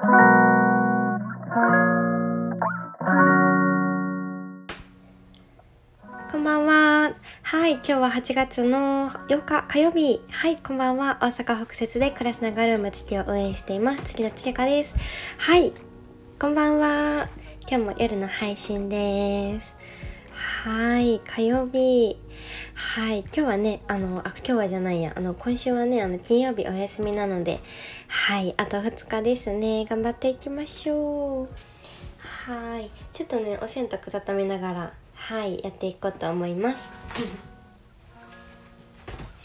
こんばんは。はい、今日は8月の8日火曜日。はい、こんばんは。大阪北節で暮らしながら馬月を応援しています。月のつけかです。はい、こんばんは。今日も夜の配信です。はい、火曜日。はい、今日はね、あの、あ、今日はじゃないや、あの、今週はね、あの、金曜日お休みなので、はい、あと2日ですね。頑張っていきましょう。はい、ちょっとね、お洗濯畳みながら、はい、やっていこうと思います。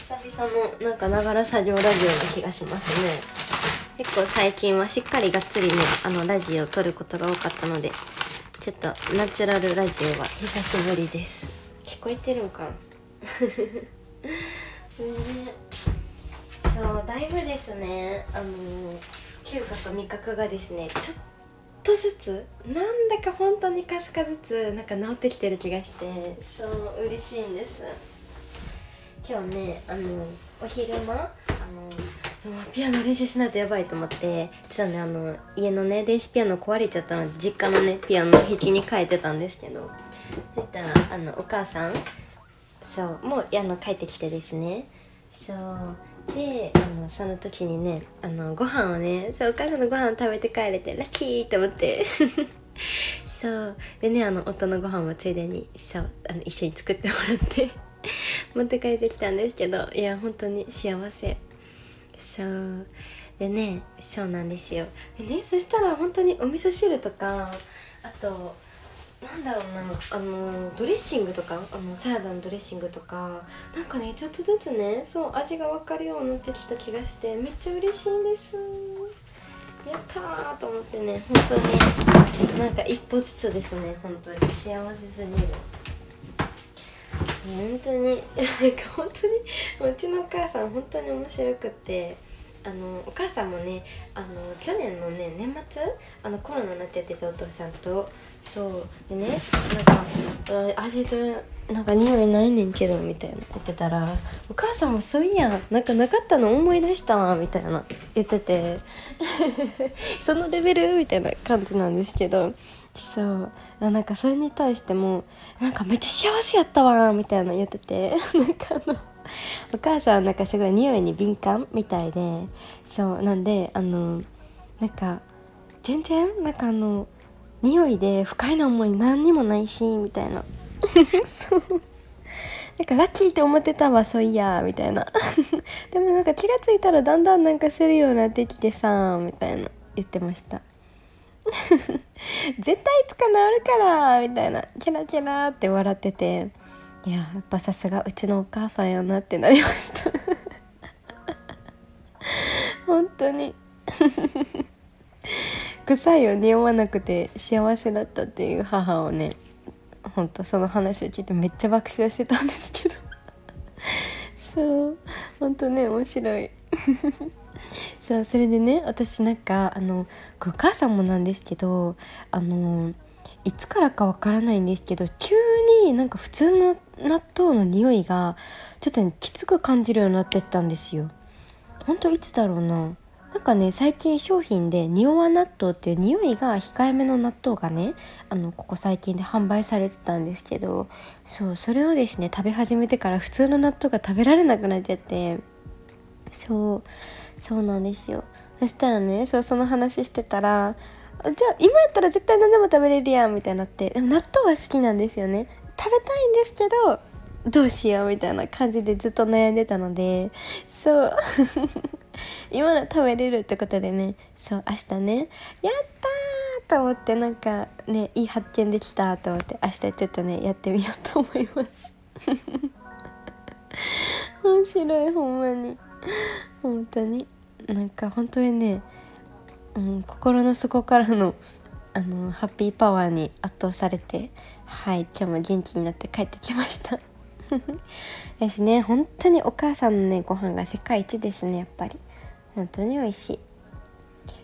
久々のなんかながら作業ラジオな気がしますね。結構最近はしっかりがっつりねあのラジオを撮ることが多かったのでちょっとナチュラルラジオは久しぶりです。聞こえてるんかな？ね。そうだいぶですね。あの嗅覚と味覚がですねちょっとずつなんだか本当にかすかずつなんか治ってきてる気がして。そう嬉しいんです。今日ねあのお昼間あのピアノ練習しないとやばいと思って実はねあの家のね電子ピアノ壊れちゃったので実家のねピアノ弾きに変えてたんですけどそしたらあのお母さんそうもうあの帰ってきてですね。そうであのその時にねあのご飯をねそうお母さんのご飯を食べて帰れてラッキーと思って。そうでねあの夫のご飯もついでにそうあの一緒に作ってもらって持って帰ってきたんですけどいや本当に幸せ。そう。でねそうなんですよ。でねそしたら本当にお味噌汁とかあとなんだろうなあのドレッシングとかあのサラダのドレッシングとかなんかねちょっとずつねそう味が分かるようになってきた気がしてめっちゃ嬉しいんです。やったーと思ってね本当になんか一歩ずつですね本当に。幸せすぎる。本当に。なんか本当にうちのお母さん本当に面白くって。あのお母さんもねあの去年のね年末あのコロナになっちゃっててお父さんと。そう。でねなんか味となんか匂いないねんけどみたいな。言ってたらお母さんもそういやなんかなかったの思い出したわみたいな言ってて。そのレベル？みたいな感じなんですけど。そう。なんかそれに対してもなんかめっちゃ幸せやったわみたいな言ってて。なんかあのお母さんなんかすごい匂いに敏感みたいで。そう。なんであのなんか全然なんかあの匂いで不快な思い何にもないしみたいな。そう。なんかラッキーって思ってたわそういやみたいな。でもなんか気が付いたらだんだんなんかするようになってきてさみたいな言ってました 絶対いつか治るからみたいなキラキラって笑ってて。いややっぱさすがうちのお母さんやなってなりました。本当に。臭いを匂わなくて幸せだったっていう母をねほんとその話を聞いてめっちゃ爆笑してたんですけど。そうほんとね面白い。そうそれでね私なんかあのお母さんもなんですけどあのいつからかわからないんですけど急になんか普通の納豆の匂いがちょっと、ね、きつく感じるようになってったんですよ。ほんといつだろうな。なんかね最近商品で匂わ納豆っていう匂いが控えめの納豆がねあのここ最近で販売されてたんですけどそうそれをですね食べ始めてから普通の納豆が食べられなくなっちゃって。そう。そうなんですよ。そしたらねそうその話してたらじゃあ今やったら絶対何でも食べれるやんみたいになってでも納豆は好きなんですよね。食べたいんですけどどうしようみたいな感じでずっと悩んでたのでそう。今の食べれるってことでねそう明日ねやったーと思ってなんかねいい発見できたと思って明日ちょっとねやってみようと思います。面白いほんまに。本当に。なんか本当にねうん、心の底からのあのハッピーパワーに圧倒されてはい今日も元気になって帰ってきました。ですね。本当にお母さんのねご飯が世界一ですねやっぱり。本当に美味しい。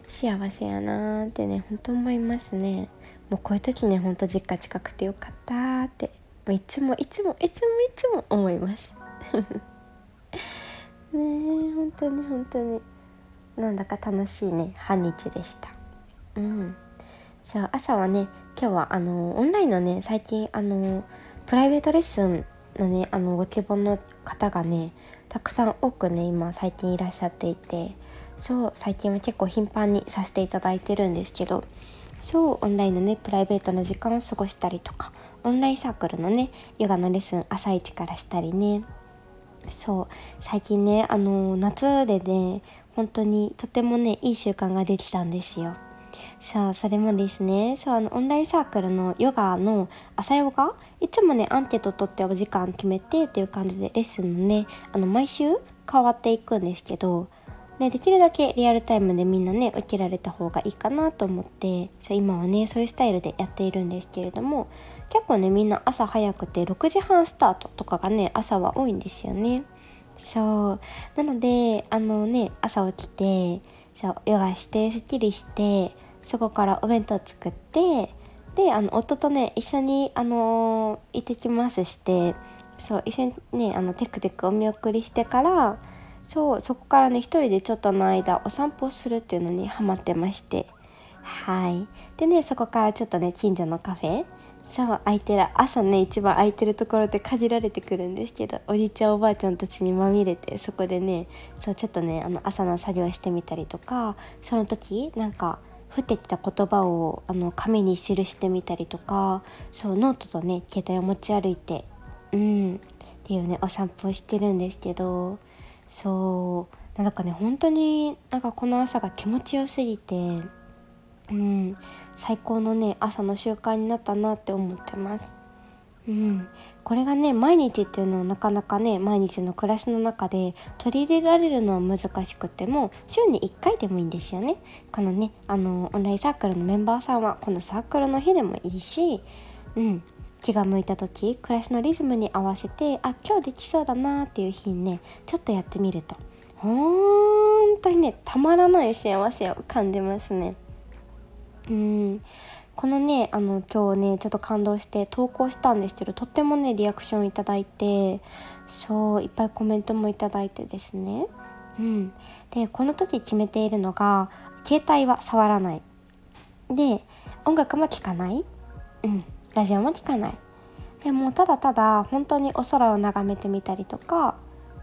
幸せやなーってね本当思いますね。もうこういう時ねほんと実家近くてよかったって。いつもいつもいつもいつも思います。ねえ本当に本当に。なんだか楽しいね半日でした。うん。そう朝はね今日はあのオンラインのね最近あのプライベートレッスンのねあのご希望の方がねたくさん多くね今最近いらっしゃっていて。そう最近は結構頻繁にさせていただいてるんですけど。そうオンラインのねプライベートな時間を過ごしたりとかオンラインサークルのねヨガのレッスン朝一からしたりね。そう最近ねあの夏でね本当にとてもねいい習慣ができたんですよ。そうそれもですねそうあのオンラインサークルのヨガの朝ヨガ？いつもねアンケート取ってお時間決めてっていう感じでレッスンのねあの毎週変わっていくんですけどでできるだけリアルタイムでみんなね受けられた方がいいかなと思ってそう今はねそういうスタイルでやっているんですけれども結構ねみんな朝早くて6時半スタートとかがね朝は多いんですよね。そう。なのであのね朝起きてそうヨガしてすっきりしてそこからお弁当作ってであの夫とね一緒にあの行ってきますしてそう一緒にねあのテクテクお見送りしてからそうそこからね一人でちょっとの間お散歩するっていうのにハマってまして。はい。でねそこからちょっとね近所のカフェそう空いてる朝ね一番空いてるところでかじられてくるんですけどおじいちゃんおばあちゃんたちにまみれてそこでねそうちょっとねあの朝の作業してみたりとかその時なんか降ってきた言葉をあの紙に記してみたりとかそうノートとね携帯を持ち歩いてうんっていうねお散歩をしてるんですけどそうなんかね本当になんかこの朝が気持ちよすぎてうん。最高のね朝の習慣になったなって思ってます。うん、これがね毎日っていうのはなかなかね毎日の暮らしの中で取り入れられるのは難しくても週に1回でもいいんですよね。このねあのオンラインサークルのメンバーさんはこのサークルの日でもいいし、うん、気が向いた時暮らしのリズムに合わせてあ今日できそうだなっていう日にねちょっとやってみると。本当にねたまらない幸せを感じますね。うん。このねあの今日ねちょっと感動して投稿したんですけどとってもねリアクションいただいてそういっぱいコメントもいただいてですね。うん。でこの時決めているのが携帯は触らない。で音楽も聴かない。うん。ラジオも聴かない。でもただただ本当にお空を眺めてみたりとか、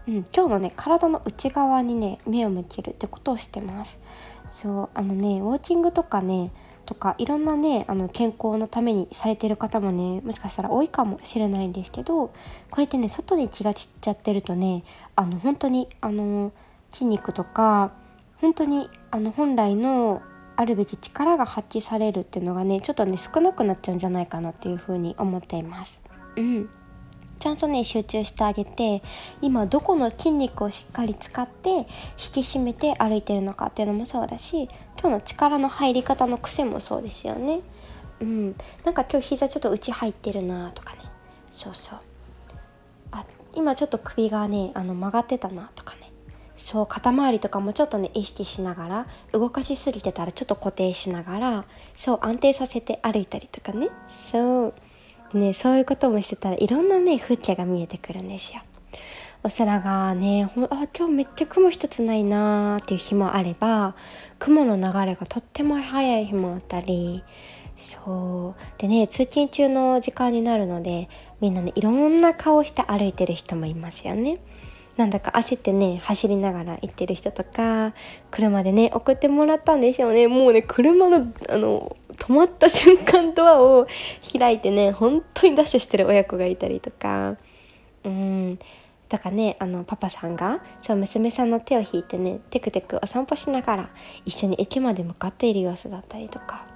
うん、今日のね体の内側にね目を向けるってことをしてます。そうあのねウォーキングとかねとかいろんなねあの健康のためにされてる方もねもしかしたら多いかもしれないんですけどこれってね外に気が散っちゃってるとねあの本当にあの筋肉とか本当にあの本来のあるべき力が発揮されるっていうのがねちょっとね少なくなっちゃうんじゃないかなっていうふうに思っています。うんちゃんとね集中してあげて今どこの筋肉をしっかり使って引き締めて歩いてるのかっていうのもそうだし今日の力の入り方の癖もそうですよね。うん、なんか今日膝ちょっと内入ってるなとかね。そうそう。あ今ちょっと首がねあの曲がってたなとかね。そう肩周りとかもちょっとね意識しながら動かしすぎてたらちょっと固定しながらそう安定させて歩いたりとかね。そう。ねそういうこともしてたらいろんなね風景が見えてくるんですよ。お空がねあ今日めっちゃ雲一つないなーっていう日もあれば雲の流れがとっても速い日もあったりそうでね通勤中の時間になるのでみんなねいろんな顔して歩いてる人もいますよね。なんだか焦ってね走りながら行ってる人とか車でね送ってもらったんでしょうね。もうね車のあの止まった瞬間ドアを開いてね本当にダッシュしてる親子がいたりとか。うん。だからねあのパパさんがそう娘さんの手を引いてねテクテクお散歩しながら一緒に駅まで向かっている様子だったりとか。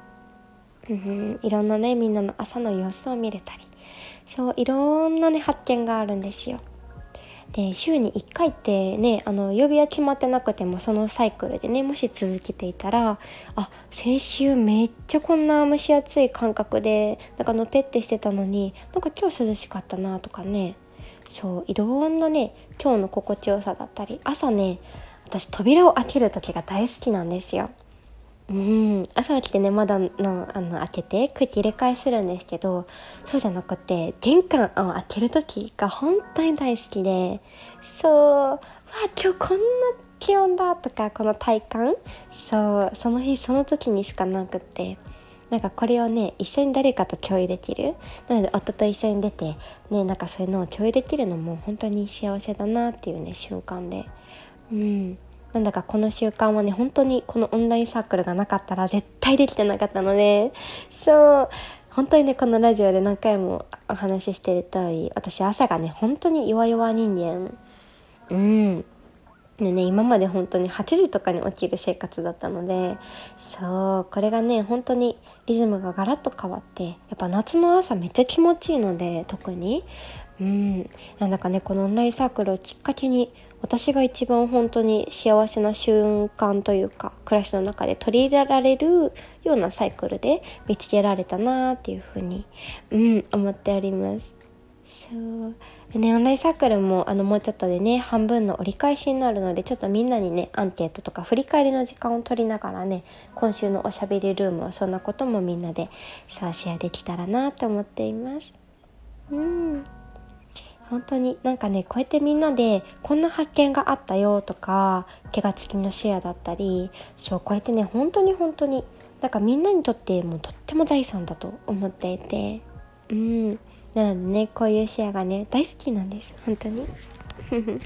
うん。いろんなねみんなの朝の様子を見れたり。そういろんなね発見があるんですよ。で週に1回ってねあの曜日は決まってなくてもそのサイクルでねもし続けていたらあ先週めっちゃこんな蒸し暑い感覚でなんかのぺってしてたのになんか今日涼しかったなとかねそういろんなね今日の心地よさだったり朝ね私扉を開ける時が大好きなんですよ。うん。朝起きてね窓のあの開けて空気入れ替えするんですけどそうじゃなくて玄関を開ける時が本当に大好きでそうわ今日こんな気温だとかこの体感そうその日その時にしかなくってなんかこれをね一緒に誰かと共有できるなので夫と一緒に出てねなんかそういうのを共有できるのも本当に幸せだなっていうね瞬間で。うん。なんだかこの習慣はね本当にこのオンラインサークルがなかったら絶対できてなかったのでそう本当にねこのラジオで何回もお話ししてる通り私朝がね本当に弱々人間。うん。でね今まで本当に8時とかに起きる生活だったのでそうこれがね本当にリズムがガラッと変わってやっぱ夏の朝めっちゃ気持ちいいので特に。うん。なんだかねこのオンラインサークルをきっかけに私が一番本当に幸せな瞬間というか暮らしの中で取り入れられるようなサイクルで見つけられたなっていうふうに、うん、思っております。そうねオンラインサークルもあのもうちょっとでね半分の折り返しになるのでちょっとみんなにねアンケートとか振り返りの時間を取りながらね今週のおしゃべりルームはそんなこともみんなでさあシェアできたらなと思っています。うん本当になんかねこうやってみんなでこんな発見があったよとか気がつきのシェアだったりそうこれってね本当に本当になんかみんなにとってもうとっても財産だと思っていて。うん。なのでねこういうシェアがね大好きなんです。本当に。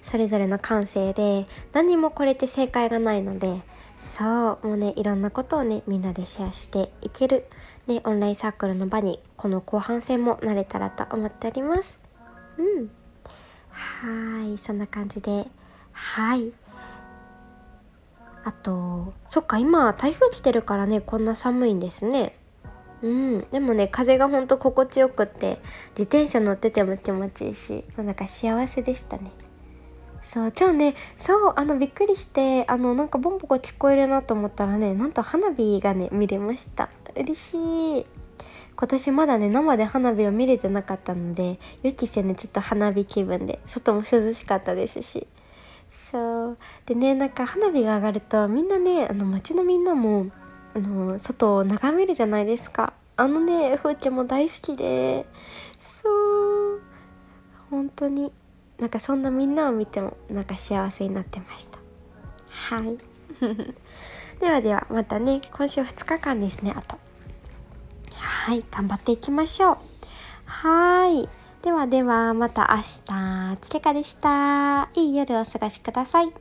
それぞれの感性で何もこれって正解がないのでそうもうねいろんなことをねみんなでシェアしていける。でオンラインサークルの場にこの後半戦も慣れたらと思っております。うん。はい。そんな感じで。はい。あとそっか今台風来てるからねこんな寒いんですね。うん。でもね風がほんと心地よくって自転車乗ってても気持ちいいしなんか幸せでしたね。そう今日ねそうあのびっくりしてあのなんかボンボコ聞こえるなと思ったらねなんと花火がね見れました。嬉しい。今年まだね生で花火を見れてなかったので予期せぬちょっと花火気分で外も涼しかったですし。そう。でねなんか花火が上がるとみんなねあの街のみんなもあの外を眺めるじゃないですか。あのね風景も大好きで。そう。本当になんかそんなみんなを見てもなんか幸せになってました。はい。ではではまたね今週2日間ですねあと。はい頑張っていきましょう。はい。ではではまた明日。つけかでした。いい夜をお過ごしください。